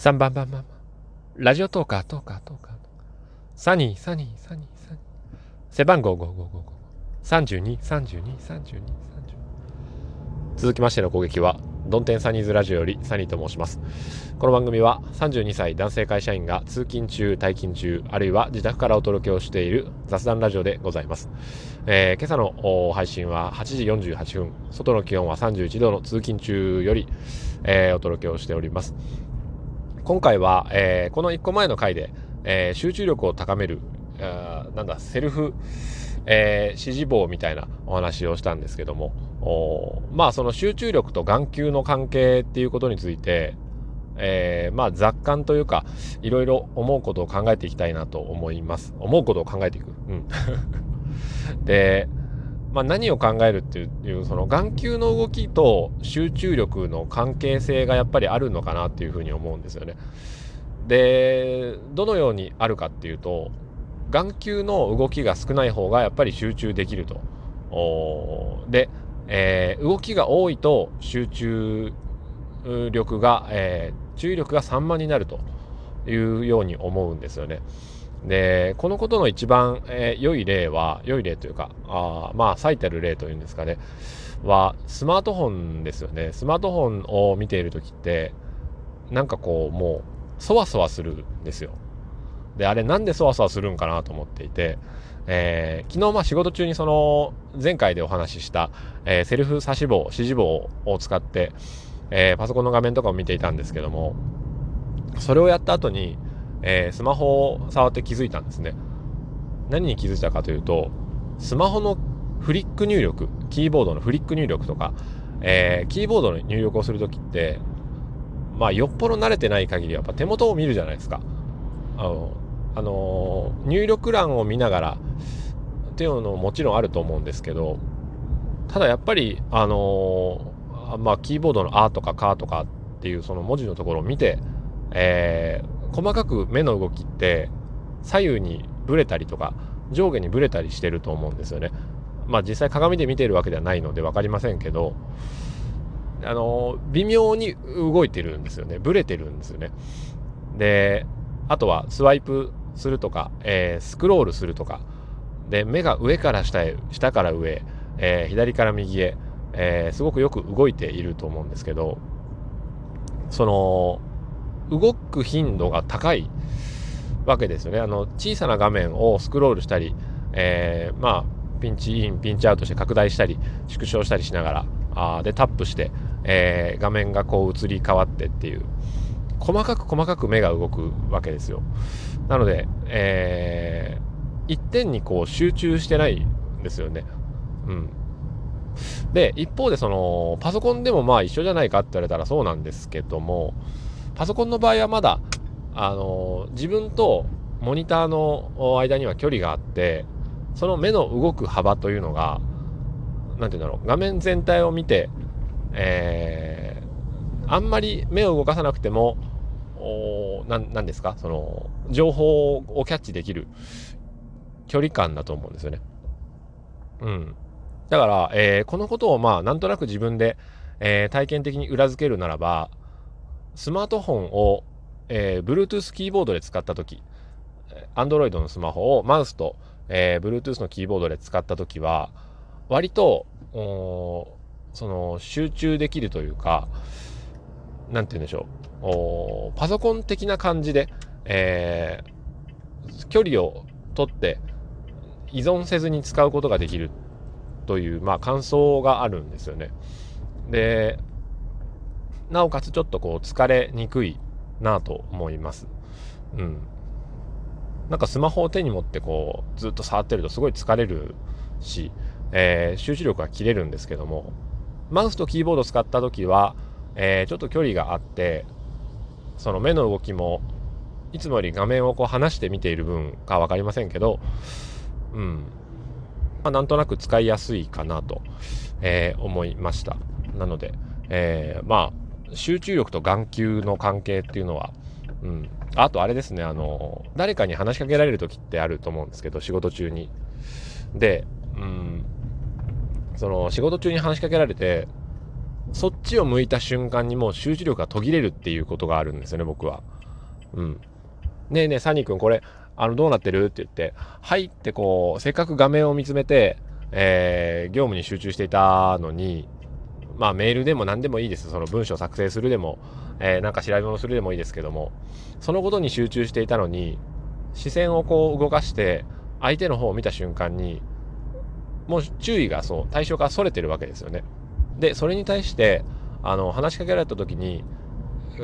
3番番番ラジオトーカートーカートーカー。サニーサニーサニーサニー。背番号555532323232続きましての攻撃はドンテンサニーズラジオよりサニーと申します。この番組は32歳男性会社員が通勤中退勤中あるいは自宅からお届けをしている雑談ラジオでございます、えー、今朝の配信は8時48分。外の気温は31度の通勤中より、えー、お届けをしております。今回は、えー、この1個前の回で、え集中力を高めるなんだセルフえー、指示棒みたいなお話をしたんですけども、まあその集中力と眼球の関係っていうことについて、えー、まあ雑感というか、いろいろ思うことを考えていきたいなと思います。思うことを考えていく。うん。で、まあ、何を考えるっていうその眼球の動きと集中力の関係性がやっぱりあるのかなっていうふうに思うんですよね。でどのようにあるかっていうと眼球の動きが少ない方がやっぱり集中できると。で、えー、動きが多いと集中力が、えー、注意力が散漫になるというように思うんですよね。で、このことの一番、えー、良い例は、良い例というか、あまあ、最たる例というんですかね、は、スマートフォンですよね。スマートフォンを見ている時って、なんかこう、もう、そわそわするんですよ。で、あれなんでそわそわするんかなと思っていて、えー、昨日まあ仕事中にその前回でお話しした、えー、セルフ指し棒、指示棒を使って、え、パソコンの画面とかを見ていたんですけども、それをやった後に、えスマホを触って気づいたんですね。何に気づいたかというと、スマホのフリック入力、キーボードのフリック入力とか、えキーボードの入力をするときって、まあよっぽど慣れてない限りやっぱ手元を見るじゃないですか。あのあの入力欄を見ながらっていうのももちろんあると思うんですけどただやっぱりあのまあキーボードの「あ」とか「か」とかっていうその文字のところを見て、えー、細かく目の動きって左右にブレたりとか上下にブレたりしてると思うんですよね。まあ実際鏡で見てるわけではないので分かりませんけどあの微妙に動いてるんですよねブレてるんですよね。であとはスワイプするとか、えー、スクロールするとか、で、目が上から下へ、下から上、えー、左から右へ、えー、すごくよく動いていると思うんですけど、その、動く頻度が高いわけですよね。あの、小さな画面をスクロールしたり、えー、まあ、ピンチイン、ピンチアウトして拡大したり、縮小したりしながら、あで、タップして、えー、画面がこう移り変わってっていう、細かく細かく目が動くわけですよ。なので、えー、一点にこう集中してないんですよね。うん。で、一方でその、パソコンでもまあ一緒じゃないかって言われたらそうなんですけども、パソコンの場合はまだ、あの、自分とモニターの間には距離があって、その目の動く幅というのが、なんて言うんだろう、画面全体を見て、えー、あんまり目を動かさなくても、何ですかその情報をキャッチできる距離感だと思うんですよね。うん。だから、えー、このことをまあなんとなく自分で、えー、体験的に裏付けるならばスマートフォンを、えー、Bluetooth キーボードで使った時 Android のスマホをマウスと、えー、Bluetooth のキーボードで使った時は割とその集中できるというか何て言うんでしょうパソコン的な感じで、えー、距離を取って依存せずに使うことができるという、まあ、感想があるんですよね。で、なおかつちょっとこう疲れにくいなと思います。うん。なんかスマホを手に持ってこうずっと触ってるとすごい疲れるし、えー、集中力が切れるんですけども、マウスとキーボードを使った時は、えー、ちょっと距離があって、その目の動きもいつもより画面をこう離して見ている分か分かりませんけど、うん。まあ、なんとなく使いやすいかなと、えー、思いました。なので、えー、まあ、集中力と眼球の関係っていうのは、うん。あとあれですね、あの、誰かに話しかけられる時ってあると思うんですけど、仕事中に。で、うん、その仕事中に話しかけられて、そっちを向いた瞬間にもう集中力が途切れるっていうことがあるんですよね僕は。うん。ねえねえサニー君これあのどうなってるって言って「はい」ってこうせっかく画面を見つめて、えー、業務に集中していたのにまあメールでも何でもいいですその文章作成するでも、えー、なんか調べ物するでもいいですけどもそのことに集中していたのに視線をこう動かして相手の方を見た瞬間にもう注意がそう対象からそれてるわけですよね。でそれに対してあの話しかけられた時に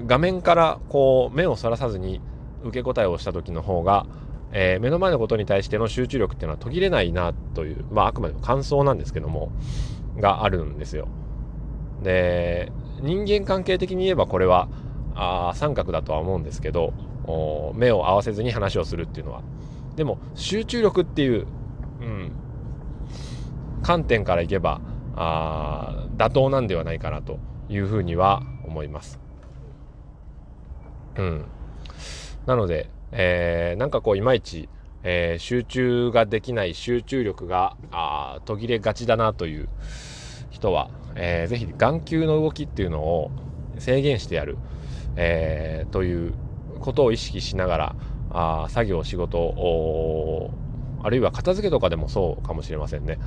画面からこう目をそらさずに受け答えをした時の方が、えー、目の前のことに対しての集中力っていうのは途切れないなというまああくまでも感想なんですけどもがあるんですよ。で人間関係的に言えばこれはあ三角だとは思うんですけど目を合わせずに話をするっていうのはでも集中力っていう、うん、観点からいけばあ妥当なんではないかなというふうには思います。うん、なので、えー、なんかこういまいち、えー、集中ができない集中力があ途切れがちだなという人は、えー、ぜひ眼球の動きっていうのを制限してやる、えー、ということを意識しながらあ作業仕事をあるいは片付けとかでもそうかもしれませんね、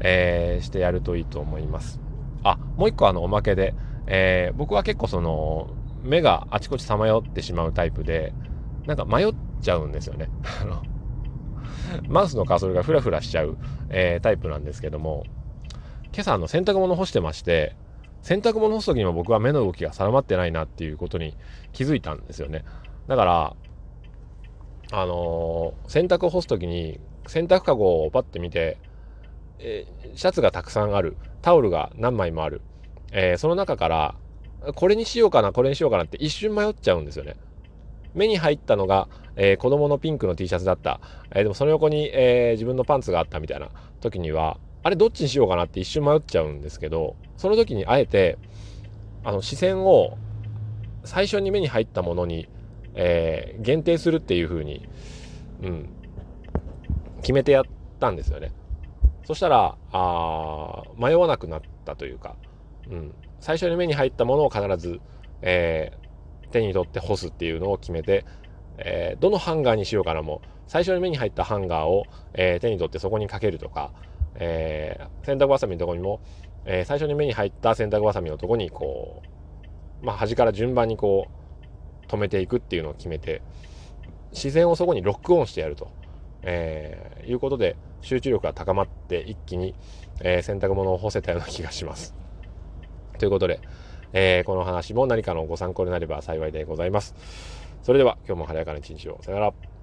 えー、してやるといいと思います。あもう一個あのおまけで、えー、僕は結構その目があちこちさまよってしまうタイプでなんか迷っちゃうんですよね。マウスのカーソルがフラフラしちゃう、えー、タイプなんですけども今朝の洗濯物干してまして洗濯物干す時にも僕は目の動きが定まってないなっていうことに気づいたんですよね。だからあのー、洗濯を干す時に洗濯かごをパッて見て、えー、シャツがたくさんある。タオルが何枚もある、えー、その中からこれにしようかなこれにしようかなって一瞬迷っちゃうんですよね。目に入ったのが、えー、子供のピンクの T シャツだった、えでもその横に、え自分のパンツがあったみたいな時にはあれどっちにしようかなって一瞬迷っちゃうんですけどその時にあえてあの視線を最初に目に入ったものにえー、限定するっていう風に、うん、決めてやったんですよね。そしたら、あ迷わなくなったというか、うん、最初に目に入ったものを必ず、えー、手に取って干すっていうのを決めて、えー、どのハンガーにしようかなも、最初に目に入ったハンガーを、えー、手に取ってそこにかけるとか、えー、洗濯バサミのとこにも、えー、最初に目に入った洗濯バサミのとこにこう、まあ、端から順番にこう止めていくっていうのを決めて自然をそこにロックオンしてやると、えー、いうことで集中力が高まって一気に、え、洗濯物を干せたような気がします。ということで、えー、この話も何かのご参考になれば幸いでございます。それでは今日も晴れやかな一日を。さよなら。